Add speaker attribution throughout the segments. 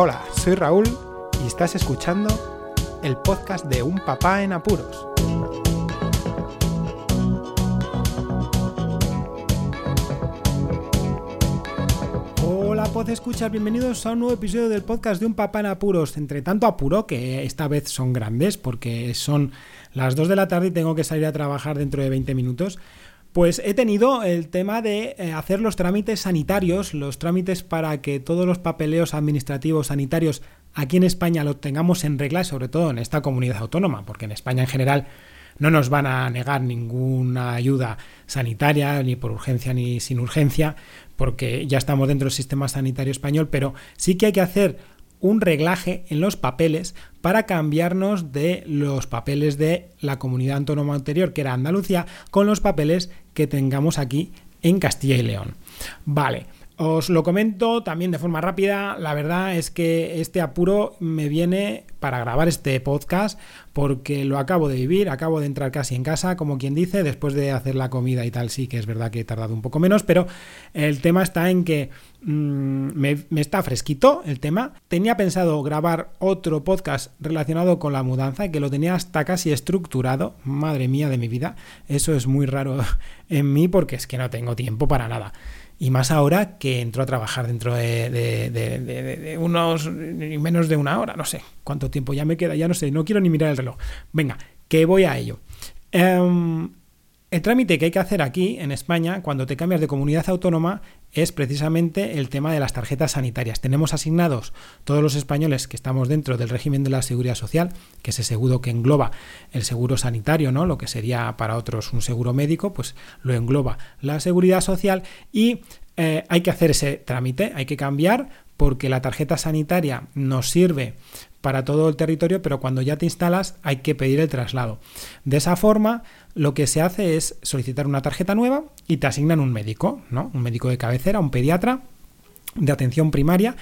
Speaker 1: Hola, soy Raúl y estás escuchando el podcast de Un Papá en Apuros. Hola, pod escuchas, bienvenidos a un nuevo episodio del podcast de Un Papá en Apuros. Entre tanto apuro, que esta vez son grandes porque son las 2 de la tarde y tengo que salir a trabajar dentro de 20 minutos. Pues he tenido el tema de eh, hacer los trámites sanitarios, los trámites para que todos los papeleos administrativos sanitarios aquí en España los tengamos en regla, sobre todo en esta comunidad autónoma, porque en España en general no nos van a negar ninguna ayuda sanitaria, ni por urgencia ni sin urgencia, porque ya estamos dentro del sistema sanitario español, pero sí que hay que hacer un reglaje en los papeles para cambiarnos de los papeles de la comunidad autónoma anterior, que era Andalucía, con los papeles que tengamos aquí en Castilla y León. Vale. Os lo comento también de forma rápida. La verdad es que este apuro me viene para grabar este podcast porque lo acabo de vivir, acabo de entrar casi en casa, como quien dice, después de hacer la comida y tal. Sí que es verdad que he tardado un poco menos, pero el tema está en que mmm, me, está fresquito el tema. Tenía pensado grabar otro podcast relacionado con la mudanza que lo tenía hasta casi estructurado. Madre mía de mi vida. Eso es muy raro en mí porque es que no tengo tiempo para nada. Y más ahora que entró a trabajar dentro de, de, unos menos de una hora, no sé cuánto tiempo ya me queda, ya no sé, no quiero ni mirar el reloj. Venga, que voy a ello. Um, el trámite que hay que hacer aquí en España cuando te cambias de comunidad autónoma es precisamente el tema de las tarjetas sanitarias. Tenemos asignados todos los españoles que estamos dentro del régimen de la seguridad social, que es ese seguro que engloba el seguro sanitario, ¿no? Lo que sería para otros un seguro médico, pues lo engloba la seguridad social y eh, hay que hacer ese trámite, hay que cambiar porque la tarjeta sanitaria nos sirve para todo el territorio, pero cuando ya te instalas hay que pedir el traslado. De esa forma, lo que se hace es solicitar una tarjeta nueva y te asignan un médico, ¿no? Un médico de cabecera, un pediatra de atención primaria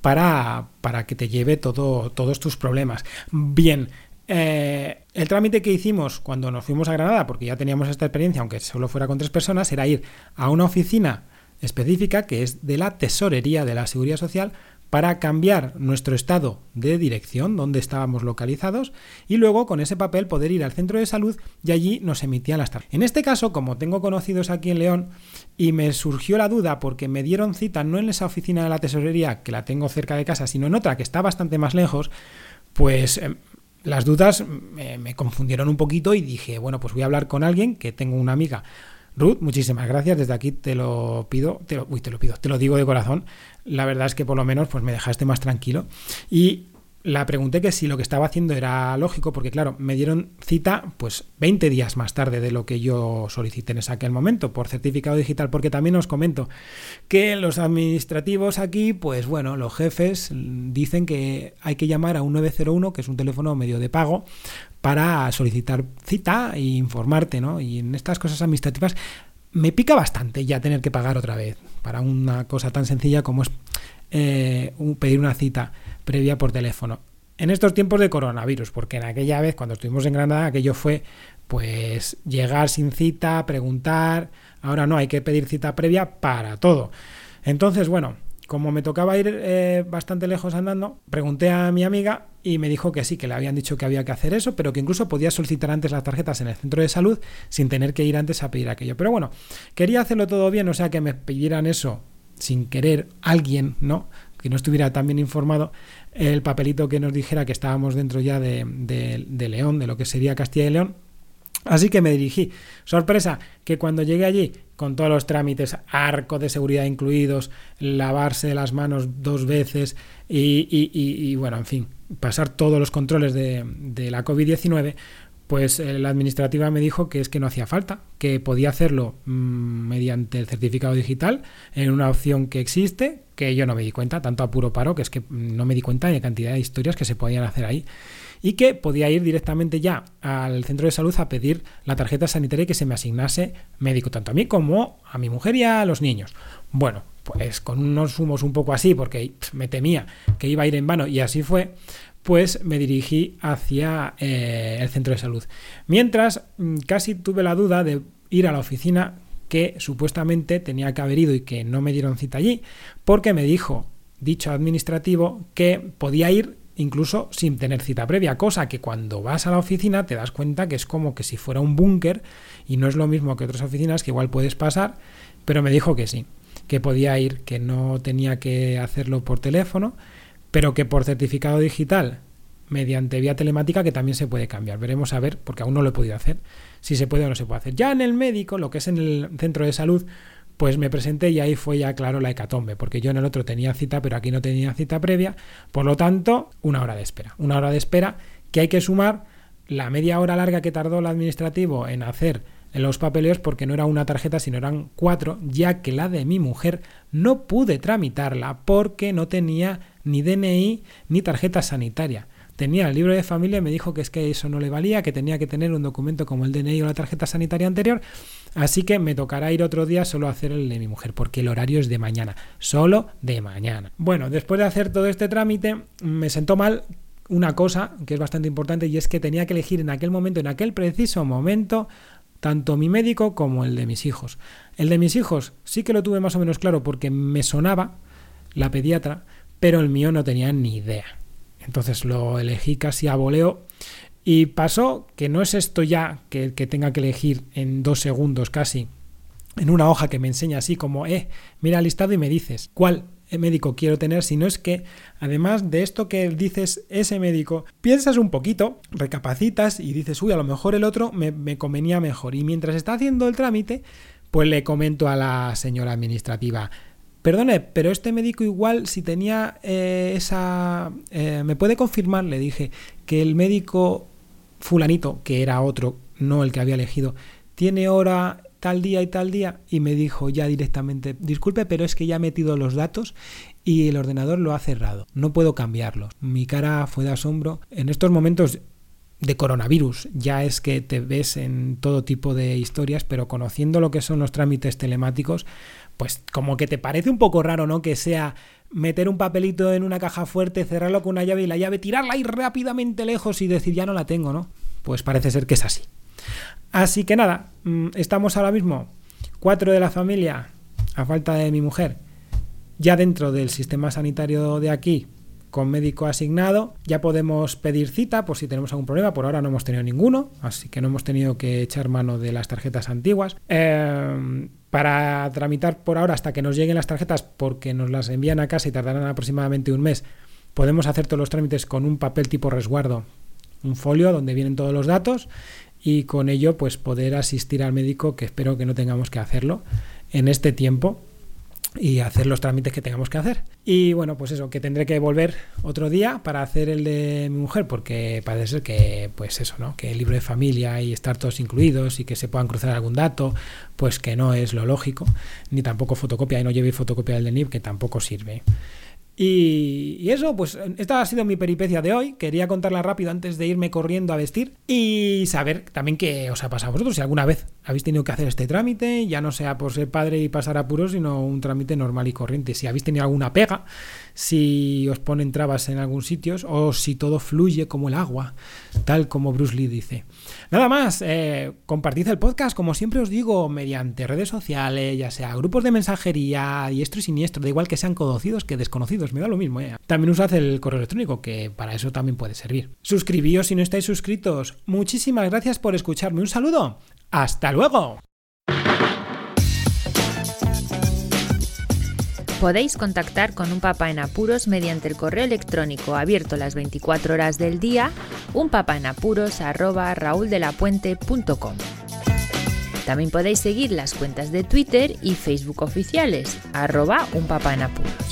Speaker 1: para, para que te lleve todo, todos tus problemas. Bien, eh, el trámite que hicimos cuando nos fuimos a Granada, porque ya teníamos esta experiencia, aunque solo fuera con tres personas, era ir a una oficina específica que es de la Tesorería de la Seguridad Social para cambiar nuestro estado de dirección, donde estábamos localizados, y luego con ese papel poder ir al centro de salud y allí nos emitían las tarjetas. En este caso, como tengo conocidos aquí en León, y me surgió la duda porque me dieron cita no en esa oficina de la tesorería, que la tengo cerca de casa, sino en otra que está bastante más lejos, pues... Eh, las dudas me, me confundieron un poquito y dije, bueno, pues voy a hablar con alguien que tengo una amiga Ruth, muchísimas gracias. Desde aquí te lo pido, te lo, uy, te lo pido, te lo digo de corazón. La verdad es que por lo menos pues me dejaste más tranquilo. Y la pregunté que si lo que estaba haciendo era lógico, porque claro, me dieron cita pues 20 días más tarde de lo que yo solicité en aquel momento por certificado digital, porque también os comento que los administrativos aquí, pues bueno, los jefes dicen que hay que llamar a un 901, que es un teléfono medio de pago, para solicitar cita e informarte, ¿no? Y en estas cosas administrativas me pica bastante ya tener que pagar otra vez para una cosa tan sencilla como es eh, pedir una cita previa por teléfono. En estos tiempos de coronavirus, porque en aquella vez, cuando estuvimos en Granada, aquello fue pues llegar sin cita, preguntar. Ahora no, hay que pedir cita previa para todo. Entonces, bueno, como me tocaba ir eh, bastante lejos andando, pregunté a mi amiga y me dijo que sí, que le habían dicho que había que hacer eso, pero que incluso podía solicitar antes las tarjetas en el centro de salud sin tener que ir antes a pedir aquello. Pero bueno, quería hacerlo todo bien, o sea que me pidieran eso sin querer alguien, ¿no? Que no estuviera tan bien informado, el papelito que nos dijera que estábamos dentro ya de, de, de León, de lo que sería Castilla y León. Así que me dirigí. Sorpresa, que cuando llegué allí, con todos los trámites, arco de seguridad incluidos, lavarse las manos dos veces y, bueno, en fin, pasar todos los controles de, la COVID-19, pues la administrativa me dijo que es que no hacía falta, que podía hacerlo mmm, mediante el certificado digital en una opción que existe, que yo no me di cuenta, tanto apuro paro, que es que no me di cuenta de la cantidad de historias que se podían hacer ahí y que podía ir directamente ya al centro de salud a pedir la tarjeta sanitaria que se me asignase médico, tanto a mí como a mi mujer y a los niños. Bueno, pues con unos humos un poco así, porque me temía que iba a ir en vano y así fue, pues me dirigí hacia eh, el centro de salud. Mientras, mm, casi tuve la duda de ir a la oficina que supuestamente tenía que haber ido y que no me dieron cita allí, porque me dijo dicho administrativo que podía ir incluso sin tener cita previa, cosa que cuando vas a la oficina te das cuenta que es como que si fuera un búnker y no es lo mismo que otras oficinas que igual puedes pasar, pero me dijo que sí, que podía ir, que no tenía que hacerlo por teléfono, pero que por certificado digital mediante vía telemática que también se puede cambiar. Veremos a ver, porque aún no lo he podido hacer, si se puede o no se puede hacer. Ya en el médico, lo que es en el centro de salud, pues me presenté y ahí fue ya claro la hecatombe, porque yo en el otro tenía cita, pero aquí no tenía cita previa, por lo tanto, una hora de espera. Una hora de espera que hay que sumar la media hora larga que tardó el administrativo en hacer los papeleos porque no era una tarjeta sino eran cuatro, ya que la de mi mujer no pude tramitarla porque no tenía ni DNI ni tarjeta sanitaria tenía el libro de familia y me dijo que es que eso no le valía, que tenía que tener un documento como el DNI o la tarjeta sanitaria anterior, así que me tocará ir otro día solo a hacer el de mi mujer, porque el horario es de mañana, solo de mañana. Bueno, después de hacer todo este trámite, me sentó mal una cosa que es bastante importante y es que tenía que elegir en aquel momento, en aquel preciso momento, tanto mi médico como el de mis hijos. El de mis hijos sí que lo tuve más o menos claro porque me sonaba la pediatra, pero el mío no tenía ni idea. Entonces lo elegí casi a voleo. Y pasó que no es esto ya que, tenga que elegir en dos segundos casi, en una hoja que me enseña así como, eh, mira listado y me dices cuál médico quiero tener, sino es que además de esto que dices ese médico, piensas un poquito, recapacitas y dices, uy, a lo mejor el otro me convenía mejor. Y mientras está haciendo el trámite, pues le comento a la señora administrativa, Perdone, pero este médico igual si tenía eh, esa... Eh, ¿Me puede confirmar? Le dije que el médico fulanito, que era otro, no el que había elegido, tiene hora tal día y tal día y me dijo ya directamente, disculpe, pero es que ya he metido los datos y el ordenador lo ha cerrado, no puedo cambiarlos. Mi cara fue de asombro. En estos momentos de coronavirus. Ya es que te ves en todo tipo de historias, pero conociendo lo que son los trámites telemáticos, pues como que te parece un poco raro, ¿no? Que sea meter un papelito en una caja fuerte, cerrarlo con una llave y la llave tirarla ahí rápidamente lejos y decir ya no la tengo, ¿no? Pues parece ser que es así. Así que nada, mm, estamos ahora mismo cuatro de la familia, a falta de mi mujer, ya dentro del sistema sanitario de aquí, con médico asignado. Ya podemos pedir cita por si tenemos algún problema. Por ahora no hemos tenido ninguno, así que no hemos tenido que echar mano de las tarjetas antiguas. Eh, para tramitar por ahora hasta que nos lleguen las tarjetas, porque nos las envían a casa y tardarán aproximadamente un mes, podemos hacer todos los trámites con un papel tipo resguardo, un folio donde vienen todos los datos y con ello pues poder asistir al médico, que espero que no tengamos que hacerlo en este tiempo y hacer los trámites que tengamos que hacer. Y bueno, pues eso, que tendré que volver otro día para hacer el de mi mujer, porque parece ser que, pues eso, ¿no? Que el libro de familia y estar todos incluidos y que se puedan cruzar algún dato, pues que no es lo lógico, ni tampoco fotocopia y no lleve fotocopia del DNIP, que tampoco sirve. Y, eso, pues esta ha sido mi peripecia de hoy. Quería contarla rápido antes de irme corriendo a vestir y saber también qué os ha pasado a vosotros. Si alguna vez habéis tenido que hacer este trámite, ya no sea por ser padre y pasar apuros, sino un trámite normal y corriente. Si habéis tenido alguna pega, si os ponen trabas en algún sitio o si todo fluye como el agua, tal como Bruce Lee dice. Nada más, eh, compartid el podcast, como siempre os digo, mediante redes sociales, ya sea grupos de mensajería, diestro y siniestro, da igual que sean conocidos que desconocidos, me da lo mismo. Eh. También usad el correo electrónico, que para eso también puede servir. Suscribíos si no estáis suscritos. Muchísimas gracias por escucharme. Un saludo. Hasta luego.
Speaker 2: Podéis contactar con un papá en apuros mediante el correo electrónico abierto las 24 horas del día, unpapaenapuros@rauldelapuente.com. También podéis seguir las cuentas de Twitter y Facebook oficiales, arroba unpapaenapuros.